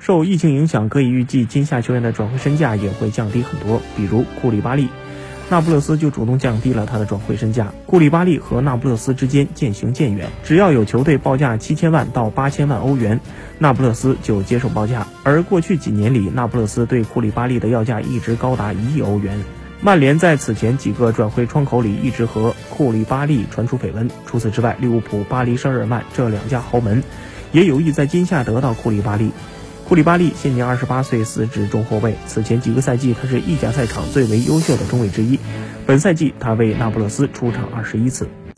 受疫情影响，可以预计今夏球员的转会身价也会降低很多。比如库里巴利，那不勒斯就主动降低了他的转会身价。库里巴利和那不勒斯之间渐行渐远，只要有球队报价七千万到八千万欧元，那不勒斯就接受报价。而过去几年里，那不勒斯对库里巴利的要价一直高达一亿欧元。曼联在此前几个转会窗口里一直和库里巴利传出绯闻。除此之外，利物浦、巴黎圣日耳曼这两家豪门也有意在今夏得到库里巴利。布里巴利现年二十八岁，司职中后卫。此前几个赛季，他是意甲赛场最为优秀的中卫之一。本赛季，他为那不勒斯出场二十一次。